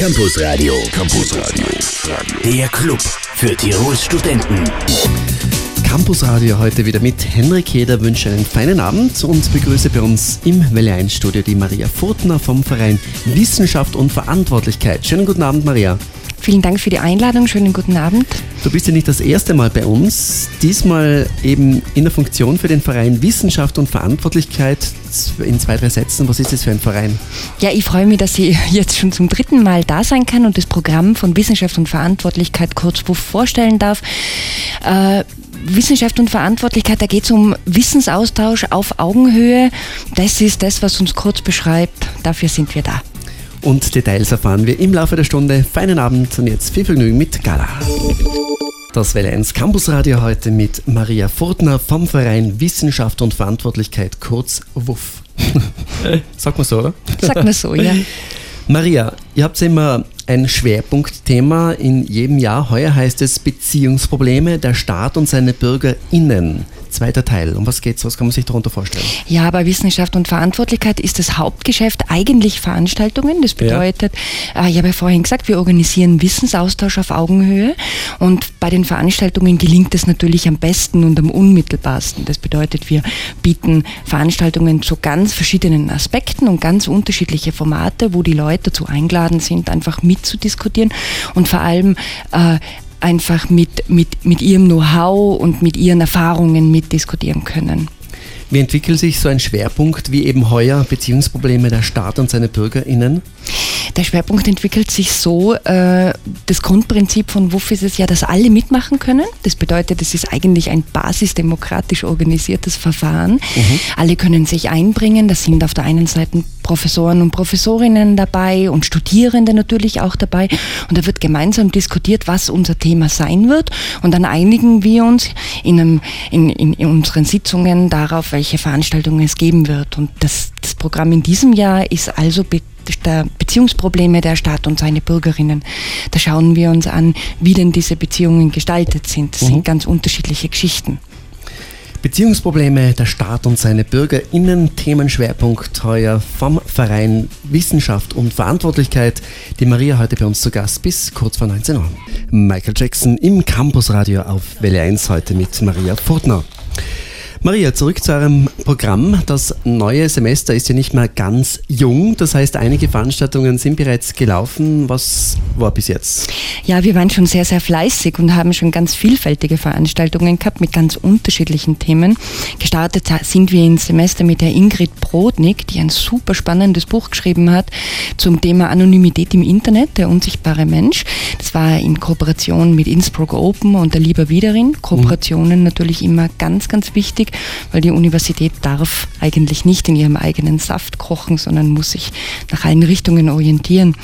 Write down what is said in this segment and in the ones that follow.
Campus Radio. Campus Radio. Der Club für Tirols Studenten. Campus Radio heute wieder mit Henrik Heder wünsche einen feinen Abend und begrüße bei uns im Welle 1 Studio die Maria Furtner vom Verein Wissenschaft und Verantwortlichkeit. Schönen guten Abend, Maria. Vielen Dank für die Einladung. Schönen guten Abend. Du bist ja nicht das erste Mal bei uns. Diesmal eben in der Funktion für den Verein Wissenschaft und Verantwortlichkeit. In zwei, drei Sätzen, was ist das für ein Verein? Ja, ich freue mich, dass ich jetzt schon zum dritten Mal da sein kann und das Programm von Wissenschaft und Verantwortlichkeit kurz vorstellen darf. Äh, Wissenschaft und Verantwortlichkeit, da geht es um Wissensaustausch auf Augenhöhe. Das ist das, was uns kurz beschreibt. Dafür sind wir da und Details erfahren wir im Laufe der Stunde. Feinen Abend und jetzt viel Vergnügen mit Gala. Das Welle 1 Campusradio heute mit Maria Furtner vom Verein Wissenschaft und Verantwortlichkeit, kurz WUF. Sag mal so, oder? Sag mal so, ja. Maria, ihr habt immer ein Schwerpunktthema in jedem Jahr. Heuer heißt es Beziehungsprobleme der Staat und seine BürgerInnen. Zweiter Teil. Um was geht's? Was kann man sich darunter vorstellen? Ja, bei Wissenschaft und Verantwortlichkeit ist das Hauptgeschäft eigentlich Veranstaltungen. Das bedeutet, ja. äh, ich habe ja vorhin gesagt, wir organisieren Wissensaustausch auf Augenhöhe und bei den Veranstaltungen gelingt es natürlich am besten und am unmittelbarsten. Das bedeutet, wir bieten Veranstaltungen zu ganz verschiedenen Aspekten und ganz unterschiedliche Formate, wo die Leute dazu eingeladen sind, einfach mitzudiskutieren und vor allem äh, einfach mit, mit, mit ihrem Know-how und mit ihren Erfahrungen mitdiskutieren können. Wie entwickelt sich so ein Schwerpunkt wie eben heuer Beziehungsprobleme der Staat und seine BürgerInnen? Der Schwerpunkt entwickelt sich so, äh, das Grundprinzip von WUF ist es ja, dass alle mitmachen können. Das bedeutet, es ist eigentlich ein basisdemokratisch organisiertes Verfahren. Mhm. Alle können sich einbringen. Das sind auf der einen Seite Professoren und Professorinnen dabei und Studierende natürlich auch dabei. Und da wird gemeinsam diskutiert, was unser Thema sein wird. Und dann einigen wir uns in, einem, in, in, in unseren Sitzungen darauf, welche Veranstaltungen es geben wird. Und das, das Programm in diesem Jahr ist also Be der Beziehungsprobleme der Staat und seine Bürgerinnen. Da schauen wir uns an, wie denn diese Beziehungen gestaltet sind. Das mhm. sind ganz unterschiedliche Geschichten. Beziehungsprobleme der Staat und seine BürgerInnen, Themenschwerpunkt heuer vom Verein Wissenschaft und Verantwortlichkeit. Die Maria heute bei uns zu Gast bis kurz vor 19 Uhr. Michael Jackson im Campusradio auf Welle 1 heute mit Maria Furtner. Maria, zurück zu eurem Programm. Das neue Semester ist ja nicht mehr ganz jung. Das heißt, einige Veranstaltungen sind bereits gelaufen. Was war bis jetzt? Ja, wir waren schon sehr, sehr fleißig und haben schon ganz vielfältige Veranstaltungen gehabt mit ganz unterschiedlichen Themen. Gestartet sind wir ins Semester mit der Ingrid Brodnik, die ein super spannendes Buch geschrieben hat zum Thema Anonymität im Internet, der unsichtbare Mensch. Das war in Kooperation mit Innsbruck Open und der Lieber Wiederin. Kooperationen mhm. natürlich immer ganz, ganz wichtig weil die Universität darf eigentlich nicht in ihrem eigenen Saft kochen, sondern muss sich nach allen Richtungen orientieren.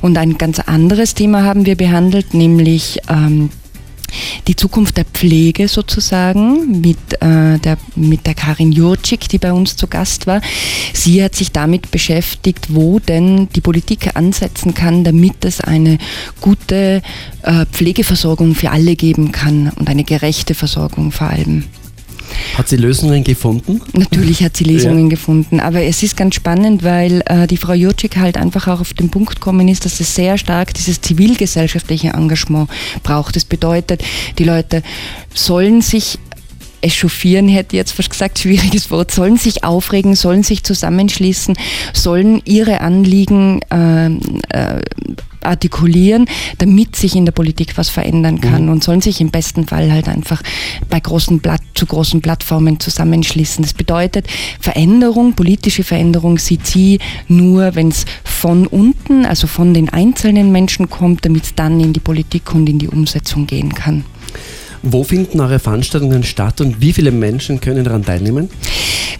Und ein ganz anderes Thema haben wir behandelt, nämlich ähm, die Zukunft der Pflege sozusagen mit, äh, der, mit der Karin Jurczyk, die bei uns zu Gast war. Sie hat sich damit beschäftigt, wo denn die Politik ansetzen kann, damit es eine gute äh, Pflegeversorgung für alle geben kann und eine gerechte Versorgung vor allem. Hat sie Lösungen gefunden? Natürlich hat sie Lösungen ja. gefunden, aber es ist ganz spannend, weil äh, die Frau Jurczyk halt einfach auch auf den Punkt gekommen ist, dass es sehr stark dieses zivilgesellschaftliche Engagement braucht. Das bedeutet, die Leute sollen sich echauffieren, hätte ich jetzt fast gesagt, schwieriges Wort, sollen sich aufregen, sollen sich zusammenschließen, sollen ihre Anliegen äh, äh, artikulieren, damit sich in der Politik was verändern kann mhm. und sollen sich im besten Fall halt einfach bei großen Blatt, zu großen Plattformen zusammenschließen. Das bedeutet, Veränderung, politische Veränderung sieht sie nur, wenn es von unten, also von den einzelnen Menschen kommt, damit es dann in die Politik und in die Umsetzung gehen kann. Wo finden eure Veranstaltungen statt und wie viele Menschen können daran teilnehmen?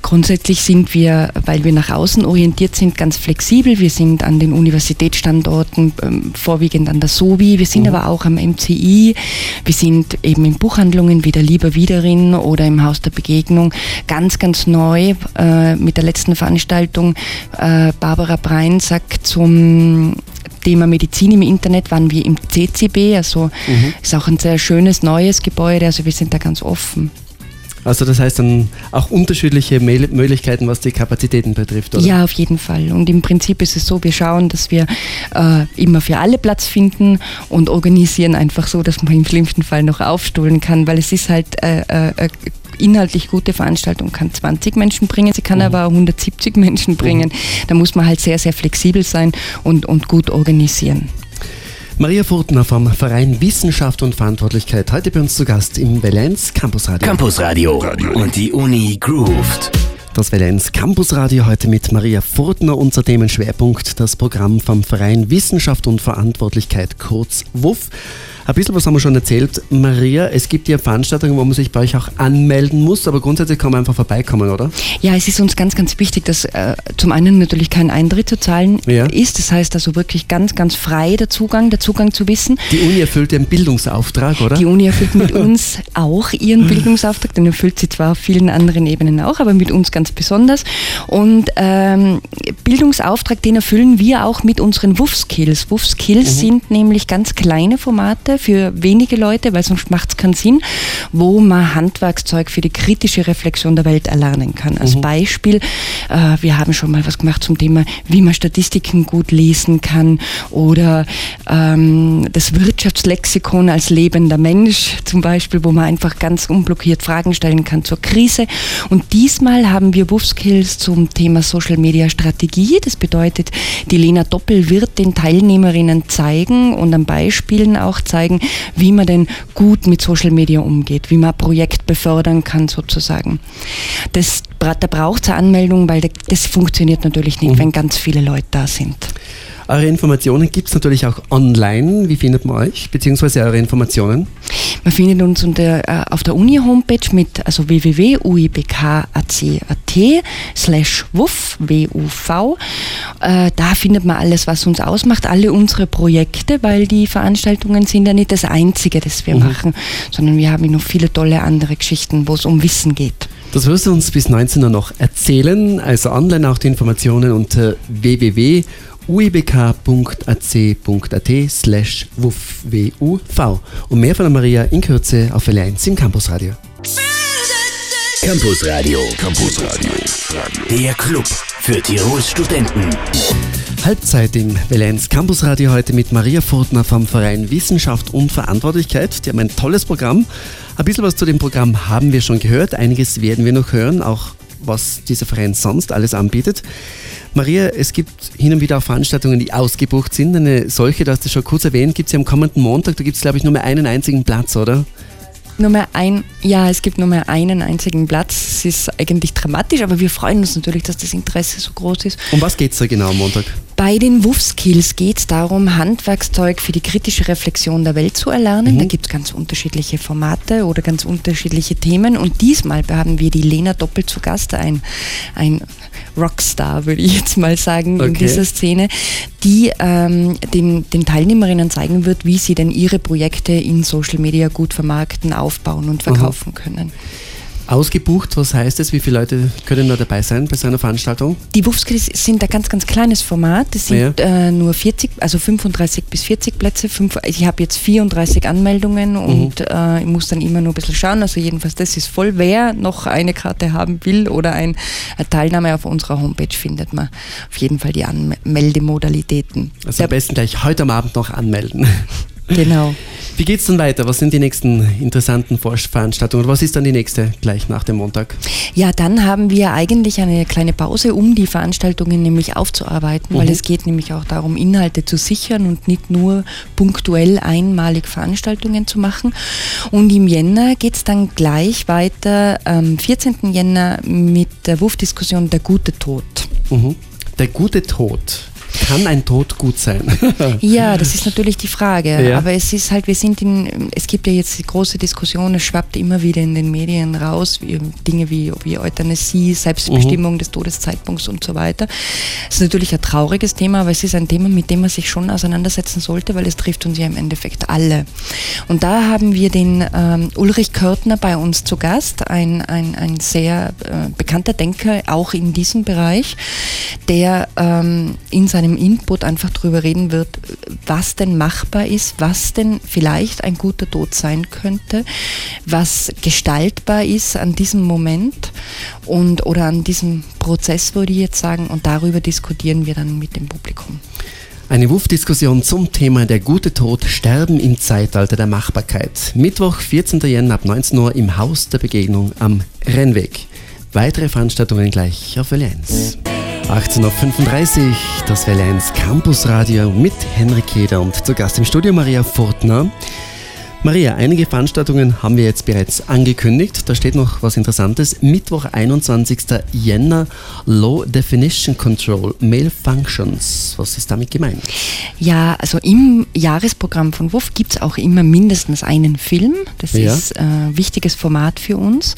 Grundsätzlich sind wir, weil wir nach außen orientiert sind, ganz flexibel. Wir sind an den Universitätsstandorten, ähm, vorwiegend an der SOBI, wir sind mhm. aber auch am MCI, wir sind eben in Buchhandlungen wie der Lieber Wiederin oder im Haus der Begegnung. Ganz, ganz neu äh, mit der letzten Veranstaltung äh, Barbara Breinsack zum Thema Medizin im Internet waren wir im CCB, also mhm. ist auch ein sehr schönes neues Gebäude, also wir sind da ganz offen. Also das heißt dann auch unterschiedliche Möglichkeiten, was die Kapazitäten betrifft, oder? Ja, auf jeden Fall. Und im Prinzip ist es so, wir schauen, dass wir äh, immer für alle Platz finden und organisieren einfach so, dass man im schlimmsten Fall noch aufstohlen kann, weil es ist halt äh, äh, inhaltlich gute Veranstaltung kann 20 Menschen bringen, sie kann mhm. aber auch 170 Menschen bringen. Mhm. Da muss man halt sehr, sehr flexibel sein und, und gut organisieren. Maria Furtner vom Verein Wissenschaft und Verantwortlichkeit, heute bei uns zu Gast im Valenz Campusradio. Campusradio Radio. und die Uni grooved. Das Valenz Campusradio heute mit Maria Furtner, unser Themenschwerpunkt, das Programm vom Verein Wissenschaft und Verantwortlichkeit, kurz WUF. Ein bisschen was haben wir schon erzählt. Maria, es gibt ja Veranstaltungen, wo man sich bei euch auch anmelden muss, aber grundsätzlich kann man einfach vorbeikommen, oder? Ja, es ist uns ganz, ganz wichtig, dass äh, zum einen natürlich kein Eintritt zu zahlen ja. ist. Das heißt also wirklich ganz, ganz frei der Zugang, der Zugang zu Wissen. Die Uni erfüllt ihren Bildungsauftrag, oder? Die Uni erfüllt mit uns auch ihren Bildungsauftrag, den erfüllt sie zwar auf vielen anderen Ebenen auch, aber mit uns ganz besonders. Und ähm, Bildungsauftrag, den erfüllen wir auch mit unseren WUF-Skills. WUF-Skills mhm. sind nämlich ganz kleine Formate, für wenige Leute, weil sonst macht es keinen Sinn, wo man Handwerkszeug für die kritische Reflexion der Welt erlernen kann. Als mhm. Beispiel, äh, wir haben schon mal was gemacht zum Thema, wie man Statistiken gut lesen kann oder ähm, das Wirtschaftslexikon als lebender Mensch zum Beispiel, wo man einfach ganz unblockiert Fragen stellen kann zur Krise. Und diesmal haben wir WUF-Skills zum Thema Social Media Strategie. Das bedeutet, die Lena Doppel wird den Teilnehmerinnen zeigen und an Beispielen auch zeigen, zeigen, wie man denn gut mit Social Media umgeht, wie man ein Projekt befördern kann sozusagen. Das, da braucht es eine Anmeldung, weil das funktioniert natürlich nicht, mhm. wenn ganz viele Leute da sind. Eure Informationen gibt es natürlich auch online. Wie findet man euch, beziehungsweise eure Informationen? Man findet uns unter, äh, auf der Uni-Homepage mit also www.uibk.ac.at slash wuff, W-U-V. Äh, da findet man alles, was uns ausmacht, alle unsere Projekte, weil die Veranstaltungen sind ja nicht das Einzige, das wir mhm. machen, sondern wir haben noch viele tolle andere Geschichten, wo es um Wissen geht. Das wirst du uns bis 19 Uhr noch erzählen. Also online auch die Informationen unter www uibk.ac.at slash wuv und mehr von der Maria in Kürze auf L1 im Campusradio. Campusradio. Campusradio. Der Club für Tirols Studenten. Halbzeit im Valenz Campusradio heute mit Maria Furtner vom Verein Wissenschaft und Verantwortlichkeit. Die haben ein tolles Programm. Ein bisschen was zu dem Programm haben wir schon gehört. Einiges werden wir noch hören, auch was dieser Verein sonst alles anbietet. Maria, es gibt hin und wieder auch Veranstaltungen, die ausgebucht sind. Eine solche, du hast es schon kurz erwähnt, gibt es ja am kommenden Montag. Da gibt es, glaube ich, nur mehr einen einzigen Platz, oder? Nur mehr ein, ja, es gibt nur mehr einen einzigen Platz. Es ist eigentlich dramatisch, aber wir freuen uns natürlich, dass das Interesse so groß ist. Um was geht es da genau am Montag? Bei den WUF-Skills geht es darum, Handwerkszeug für die kritische Reflexion der Welt zu erlernen. Mhm. Da gibt es ganz unterschiedliche Formate oder ganz unterschiedliche Themen. Und diesmal haben wir die Lena Doppel zu Gast, ein, ein Rockstar, würde ich jetzt mal sagen, okay. in dieser Szene, die ähm, den, den Teilnehmerinnen zeigen wird, wie sie denn ihre Projekte in Social Media gut vermarkten, aufbauen und verkaufen mhm. können. Ausgebucht, was heißt das? Wie viele Leute können da dabei sein bei so einer Veranstaltung? Die WUFSKIs sind ein ganz, ganz kleines Format. Das sind ja. äh, nur 40, also 35 bis 40 Plätze. Fünf, ich habe jetzt 34 Anmeldungen mhm. und äh, ich muss dann immer nur ein bisschen schauen. Also jedenfalls, das ist voll. Wer noch eine Karte haben will oder ein, eine Teilnahme auf unserer Homepage findet man auf jeden Fall die Anmeldemodalitäten. Also am besten gleich heute am Abend noch anmelden. Genau. Wie geht es dann weiter? Was sind die nächsten interessanten Veranstaltungen? Was ist dann die nächste gleich nach dem Montag? Ja, dann haben wir eigentlich eine kleine Pause, um die Veranstaltungen nämlich aufzuarbeiten, mhm. weil es geht nämlich auch darum, Inhalte zu sichern und nicht nur punktuell einmalig Veranstaltungen zu machen. Und im Jänner geht es dann gleich weiter am 14. Jänner mit der WUF-Diskussion Der gute Tod. Mhm. Der gute Tod. Kann ein Tod gut sein? ja, das ist natürlich die Frage. Ja. Aber es ist halt, wir sind in, es gibt ja jetzt die große Diskussion, es schwappt immer wieder in den Medien raus, wie, Dinge wie, wie Euthanasie, Selbstbestimmung mhm. des Todeszeitpunkts und so weiter. Es ist natürlich ein trauriges Thema, aber es ist ein Thema, mit dem man sich schon auseinandersetzen sollte, weil es trifft uns ja im Endeffekt alle. Und da haben wir den ähm, Ulrich Körtner bei uns zu Gast, ein, ein, ein sehr äh, bekannter Denker, auch in diesem Bereich, der ähm, in seinem seinem Input einfach darüber reden wird, was denn machbar ist, was denn vielleicht ein guter Tod sein könnte, was gestaltbar ist an diesem Moment und oder an diesem Prozess, würde ich jetzt sagen, und darüber diskutieren wir dann mit dem Publikum. Eine WUF-Diskussion zum Thema Der gute Tod, Sterben im Zeitalter der Machbarkeit. Mittwoch, 14. Jänner ab 19 Uhr im Haus der Begegnung am Rennweg. Weitere Veranstaltungen gleich auf Welle 1. 18.35 Uhr, das Welle 1 Campusradio mit Henrik Heder und zu Gast im Studio Maria Fortner. Maria, einige Veranstaltungen haben wir jetzt bereits angekündigt. Da steht noch was Interessantes. Mittwoch, 21. Jänner, Low Definition Control, Mail Functions. Was ist damit gemeint? Ja, also im Jahresprogramm von WUF gibt es auch immer mindestens einen Film. Das ja. ist ein äh, wichtiges Format für uns.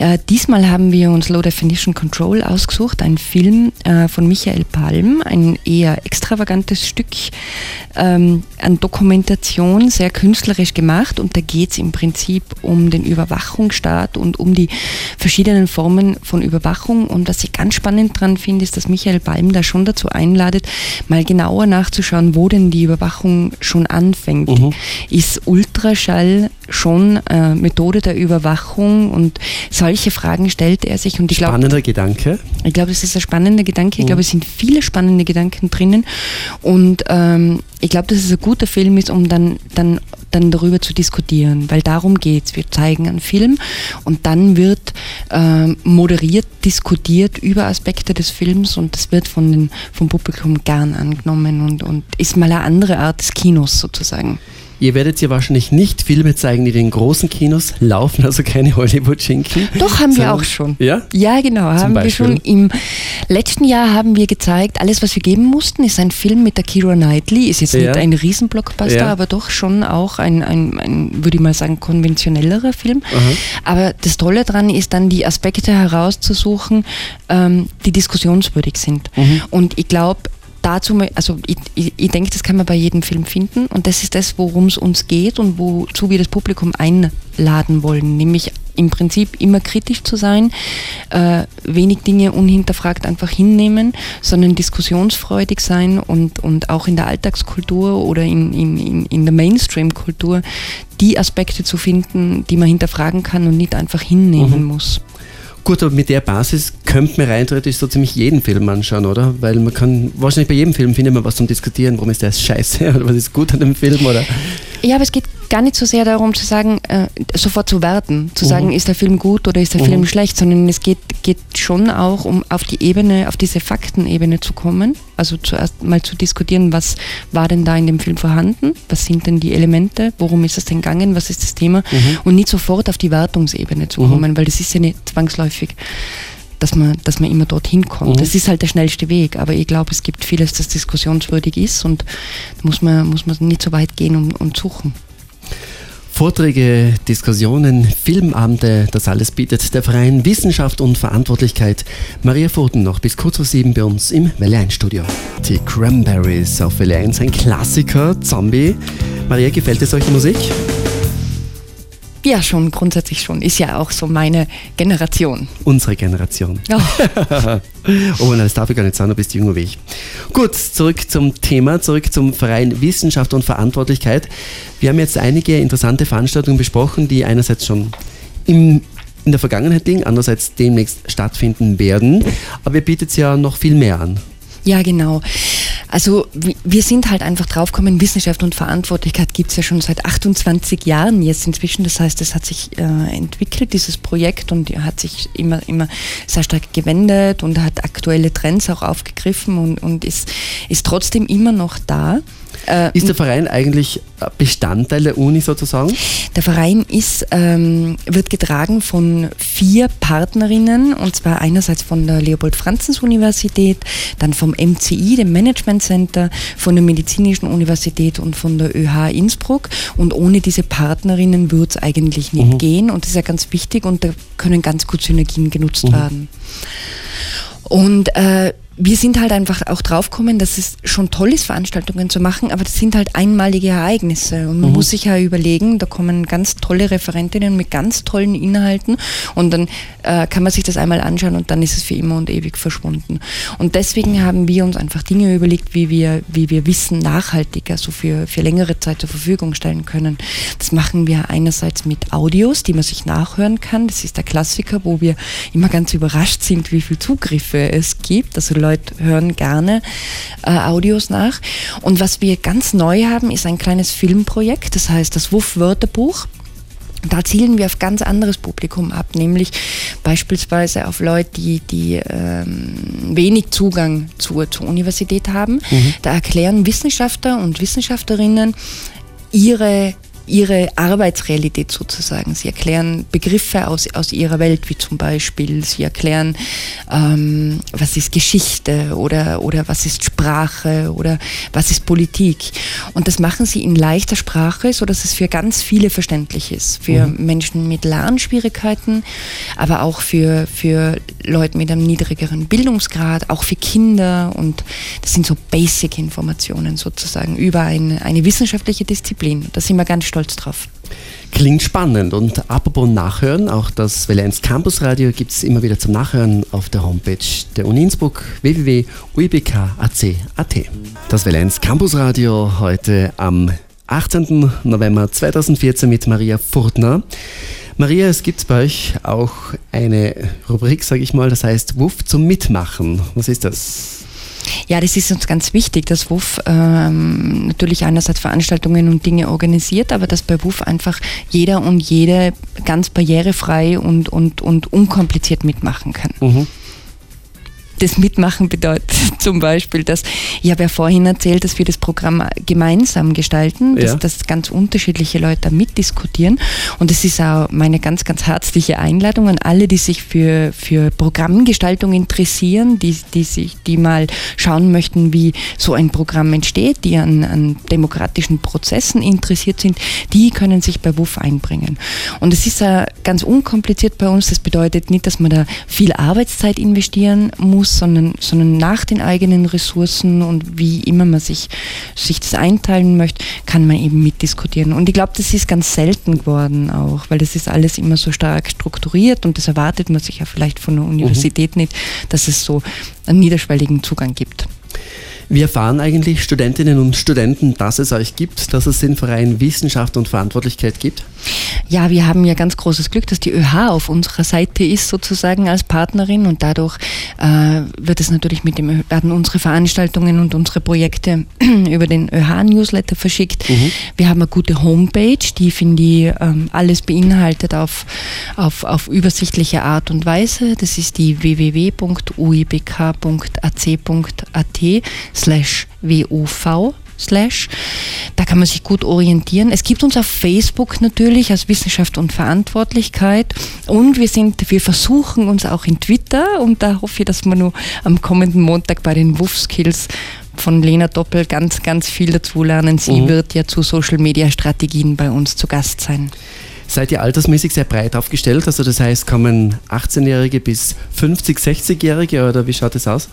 Äh, diesmal haben wir uns Low Definition Control ausgesucht, ein Film äh, von Michael Palm, ein eher extravagantes Stück ähm, an Dokumentation, sehr künstlerisch gemacht gemacht und da geht es im Prinzip um den Überwachungsstaat und um die verschiedenen Formen von Überwachung. Und was ich ganz spannend dran finde, ist, dass Michael Balm da schon dazu einladet, mal genauer nachzuschauen, wo denn die Überwachung schon anfängt. Mhm. Ist Ultraschall schon äh, Methode der Überwachung und solche Fragen stellt er sich. Und ich Spannender glaub, Gedanke. Ich glaube, es ist ein spannender Gedanke. Ich mhm. glaube, es sind viele spannende Gedanken drinnen. Und ähm, ich glaube, dass es ein guter Film ist, um dann, dann, dann darüber zu diskutieren, weil darum geht es. Wir zeigen einen Film und dann wird ähm, moderiert, diskutiert über Aspekte des Films und das wird von den, vom Publikum gern angenommen und, und ist mal eine andere Art des Kinos sozusagen. Ihr werdet ja wahrscheinlich nicht Filme zeigen, die in den großen Kinos laufen, also keine Hollywood-Schinken. Doch, haben wir auch schon. Ja? Ja, genau, Zum haben Beispiel? wir schon. Im letzten Jahr haben wir gezeigt, alles, was wir geben mussten, ist ein Film mit der Kira Knightley. Ist jetzt ja. nicht ein Riesenblockbuster, ja. aber doch schon auch ein, ein, ein, würde ich mal sagen, konventionellerer Film. Aha. Aber das Tolle daran ist dann, die Aspekte herauszusuchen, ähm, die diskussionswürdig sind. Mhm. Und ich glaube, dazu, also ich, ich, ich denke, das kann man bei jedem Film finden und das ist das, worum es uns geht und wozu wir das Publikum einladen wollen, nämlich im Prinzip immer kritisch zu sein, äh, wenig Dinge unhinterfragt einfach hinnehmen, sondern diskussionsfreudig sein und, und auch in der Alltagskultur oder in, in, in der Mainstream-Kultur die Aspekte zu finden, die man hinterfragen kann und nicht einfach hinnehmen mhm. muss. Gut, aber mit der Basis könnte man rein theoretisch so ziemlich jeden Film anschauen, oder? Weil man kann, wahrscheinlich bei jedem Film findet man was zum Diskutieren, warum ist der scheiße oder was ist gut an dem Film, oder? Ja, aber es geht gar nicht so sehr darum zu sagen, äh, sofort zu werten, zu mhm. sagen, ist der Film gut oder ist der mhm. Film schlecht, sondern es geht, geht schon auch um auf die Ebene, auf diese Faktenebene zu kommen. Also zuerst mal zu diskutieren, was war denn da in dem Film vorhanden, was sind denn die Elemente, worum ist es denn gegangen, was ist das Thema mhm. und nicht sofort auf die Wertungsebene zu mhm. kommen, weil das ist ja nicht zwangsläufig dass man, dass man immer dorthin kommt. Mhm. Das ist halt der schnellste Weg, aber ich glaube, es gibt vieles, das diskussionswürdig ist und da muss man, muss man nicht so weit gehen und, und suchen. Vorträge, Diskussionen, Filmabende, das alles bietet der Verein Wissenschaft und Verantwortlichkeit. Maria Foten noch bis kurz vor sieben bei uns im Welle 1 Studio. Die Cranberries auf Welle 1, ein Klassiker, Zombie. Maria, gefällt dir solche Musik? Ja, schon, grundsätzlich schon. Ist ja auch so meine Generation. Unsere Generation. Oh, oh nein, das darf ich gar nicht sagen, du bist jünger wie ich. Gut, zurück zum Thema, zurück zum Verein Wissenschaft und Verantwortlichkeit. Wir haben jetzt einige interessante Veranstaltungen besprochen, die einerseits schon im in der Vergangenheit liegen, andererseits demnächst stattfinden werden. Aber ihr bietet ja noch viel mehr an. Ja, genau. Also wir sind halt einfach draufgekommen, Wissenschaft und Verantwortlichkeit gibt es ja schon seit 28 Jahren jetzt inzwischen. Das heißt, es hat sich äh, entwickelt, dieses Projekt, und hat sich immer, immer sehr stark gewendet und hat aktuelle Trends auch aufgegriffen und, und ist, ist trotzdem immer noch da. Äh, ist der Verein eigentlich Bestandteil der Uni sozusagen? Der Verein ist, ähm, wird getragen von vier Partnerinnen und zwar einerseits von der Leopold-Franzens-Universität, dann vom MCI, dem Management Center, von der Medizinischen Universität und von der ÖH Innsbruck. Und ohne diese Partnerinnen würde es eigentlich nicht mhm. gehen und das ist ja ganz wichtig und da können ganz gut Synergien genutzt mhm. werden. Und äh, wir sind halt einfach auch draufgekommen, dass es schon toll ist, Veranstaltungen zu machen, aber das sind halt einmalige Ereignisse. Und man mhm. muss sich ja überlegen, da kommen ganz tolle Referentinnen mit ganz tollen Inhalten und dann äh, kann man sich das einmal anschauen und dann ist es für immer und ewig verschwunden. Und deswegen haben wir uns einfach Dinge überlegt, wie wir, wie wir Wissen nachhaltiger, so für, für längere Zeit zur Verfügung stellen können. Das machen wir einerseits mit Audios, die man sich nachhören kann. Das ist der Klassiker, wo wir immer ganz überrascht sind, wie viele Zugriffe es gibt. Also Leute hören gerne äh, Audios nach. Und was wir ganz neu haben, ist ein kleines Filmprojekt, das heißt das WUF-Wörterbuch. Da zielen wir auf ganz anderes Publikum ab, nämlich beispielsweise auf Leute, die, die ähm, wenig Zugang zur, zur Universität haben. Mhm. Da erklären Wissenschaftler und Wissenschaftlerinnen ihre ihre Arbeitsrealität sozusagen. Sie erklären Begriffe aus, aus ihrer Welt, wie zum Beispiel, sie erklären, ähm, was ist Geschichte oder, oder was ist Sprache oder was ist Politik. Und das machen sie in leichter Sprache, sodass es für ganz viele verständlich ist. Für mhm. Menschen mit Lernschwierigkeiten, aber auch für, für Leute mit einem niedrigeren Bildungsgrad, auch für Kinder. Und das sind so Basic-Informationen sozusagen über eine, eine wissenschaftliche Disziplin. Da sind wir ganz stolz drauf. Klingt spannend und apropos Nachhören, auch das Welle 1 Campus Radio gibt es immer wieder zum Nachhören auf der Homepage der Uni Innsbruck www.uibk.ac.at. Das Welle 1 Campus Radio heute am 18. November 2014 mit Maria Furtner. Maria, es gibt bei euch auch eine Rubrik, sage ich mal, das heißt Wuff zum Mitmachen. Was ist das? Ja, das ist uns ganz wichtig, dass WUF ähm, natürlich einerseits Veranstaltungen und Dinge organisiert, aber dass bei WUF einfach jeder und jede ganz barrierefrei und, und, und unkompliziert mitmachen kann. Mhm das Mitmachen bedeutet zum Beispiel, dass ich habe ja vorhin erzählt, dass wir das Programm gemeinsam gestalten, dass, ja. dass ganz unterschiedliche Leute mitdiskutieren. Und es ist auch meine ganz, ganz herzliche Einladung an alle, die sich für, für Programmgestaltung interessieren, die, die sich, die mal schauen möchten, wie so ein Programm entsteht, die an, an demokratischen Prozessen interessiert sind, die können sich bei WUF einbringen. Und es ist ja ganz unkompliziert bei uns. Das bedeutet nicht, dass man da viel Arbeitszeit investieren muss sondern, sondern nach den eigenen Ressourcen und wie immer man sich, sich das einteilen möchte, kann man eben mitdiskutieren. Und ich glaube, das ist ganz selten geworden auch, weil das ist alles immer so stark strukturiert und das erwartet man sich ja vielleicht von der Universität mhm. nicht, dass es so einen niederschwelligen Zugang gibt. Wie erfahren eigentlich Studentinnen und Studenten, dass es euch gibt, dass es den Verein Wissenschaft und Verantwortlichkeit gibt? Ja, wir haben ja ganz großes Glück, dass die ÖH auf unserer Seite ist, sozusagen als Partnerin und dadurch äh, wird es natürlich mit dem, werden unsere Veranstaltungen und unsere Projekte über den ÖH-Newsletter verschickt. Mhm. Wir haben eine gute Homepage, die, finde ich, ähm, alles beinhaltet auf, auf, auf übersichtliche Art und Weise. Das ist die www.uibk.ac.at slash WUV slash. Da kann man sich gut orientieren. Es gibt uns auf Facebook natürlich als Wissenschaft und Verantwortlichkeit und wir sind, wir versuchen uns auch in Twitter und da hoffe ich, dass wir nur am kommenden Montag bei den WUF Skills von Lena Doppel ganz, ganz viel dazulernen. Sie mhm. wird ja zu Social Media Strategien bei uns zu Gast sein seid ihr altersmäßig sehr breit aufgestellt. Also das heißt, kommen 18-Jährige bis 50, 60-Jährige oder wie schaut es aus?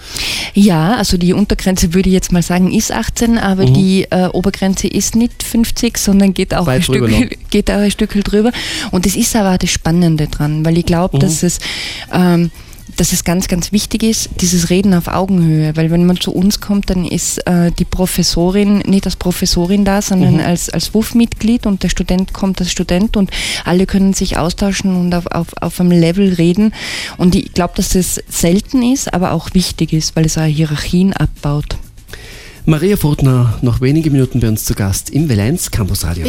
Ja, also die Untergrenze würde ich jetzt mal sagen, ist 18, aber mhm. die äh, Obergrenze ist nicht 50, sondern geht auch, ein Stück, geht auch ein Stück drüber. Und das ist aber das Spannende dran, weil ich glaube, mhm. dass es ähm, dass es ganz, ganz wichtig ist, dieses Reden auf Augenhöhe, weil wenn man zu uns kommt, dann ist äh, die Professorin nicht als Professorin da, sondern mhm. als, als WUF-Mitglied und der Student kommt als Student und alle können sich austauschen und auf, auf, auf einem Level reden. Und ich glaube, dass das selten ist, aber auch wichtig ist, weil es auch Hierarchien abbaut. Maria Furtner, noch wenige Minuten bei uns zu Gast im Valenz Campus Radio.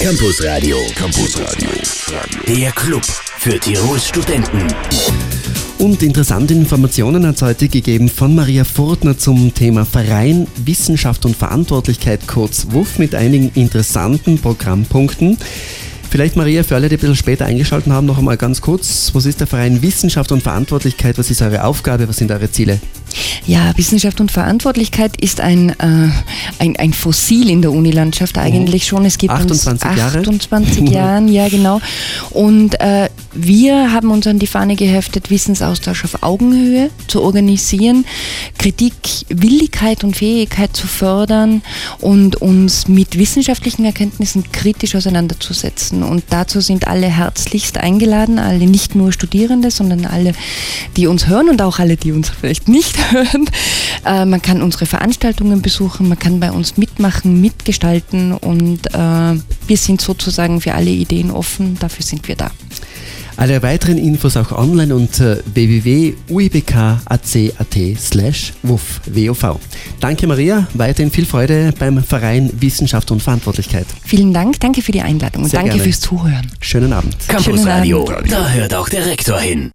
Campus Radio. Campus Radio. Der Club für Tirols Studenten. Und interessante Informationen hat es heute gegeben von Maria Furtner zum Thema Verein, Wissenschaft und Verantwortlichkeit, kurz WUF, mit einigen interessanten Programmpunkten. Vielleicht Maria, für alle, die ein bisschen später eingeschaltet haben, noch einmal ganz kurz. Was ist der Verein Wissenschaft und Verantwortlichkeit? Was ist eure Aufgabe? Was sind eure Ziele? Ja, Wissenschaft und Verantwortlichkeit ist ein, äh, ein, ein Fossil in der Unilandschaft eigentlich schon. Es gibt 28 uns Jahre. 28 Jahren, ja genau. Und äh, wir haben uns an die Fahne geheftet, Wissensaustausch auf Augenhöhe zu organisieren, Kritik, Willigkeit und Fähigkeit zu fördern und uns mit wissenschaftlichen Erkenntnissen kritisch auseinanderzusetzen. Und dazu sind alle herzlichst eingeladen, alle nicht nur Studierende, sondern alle, die uns hören und auch alle, die uns vielleicht nicht hören. Äh, man kann unsere Veranstaltungen besuchen, man kann bei uns mitmachen, mitgestalten und äh, wir sind sozusagen für alle Ideen offen. Dafür sind wir da. Alle weiteren Infos auch online unter www.uibk.ac.at slash WUF. Danke Maria, weiterhin viel Freude beim Verein Wissenschaft und Verantwortlichkeit. Vielen Dank, danke für die Einladung und Sehr danke gerne. fürs Zuhören. Schönen Abend. Campus Radio, Abend. da hört auch der Rektor hin.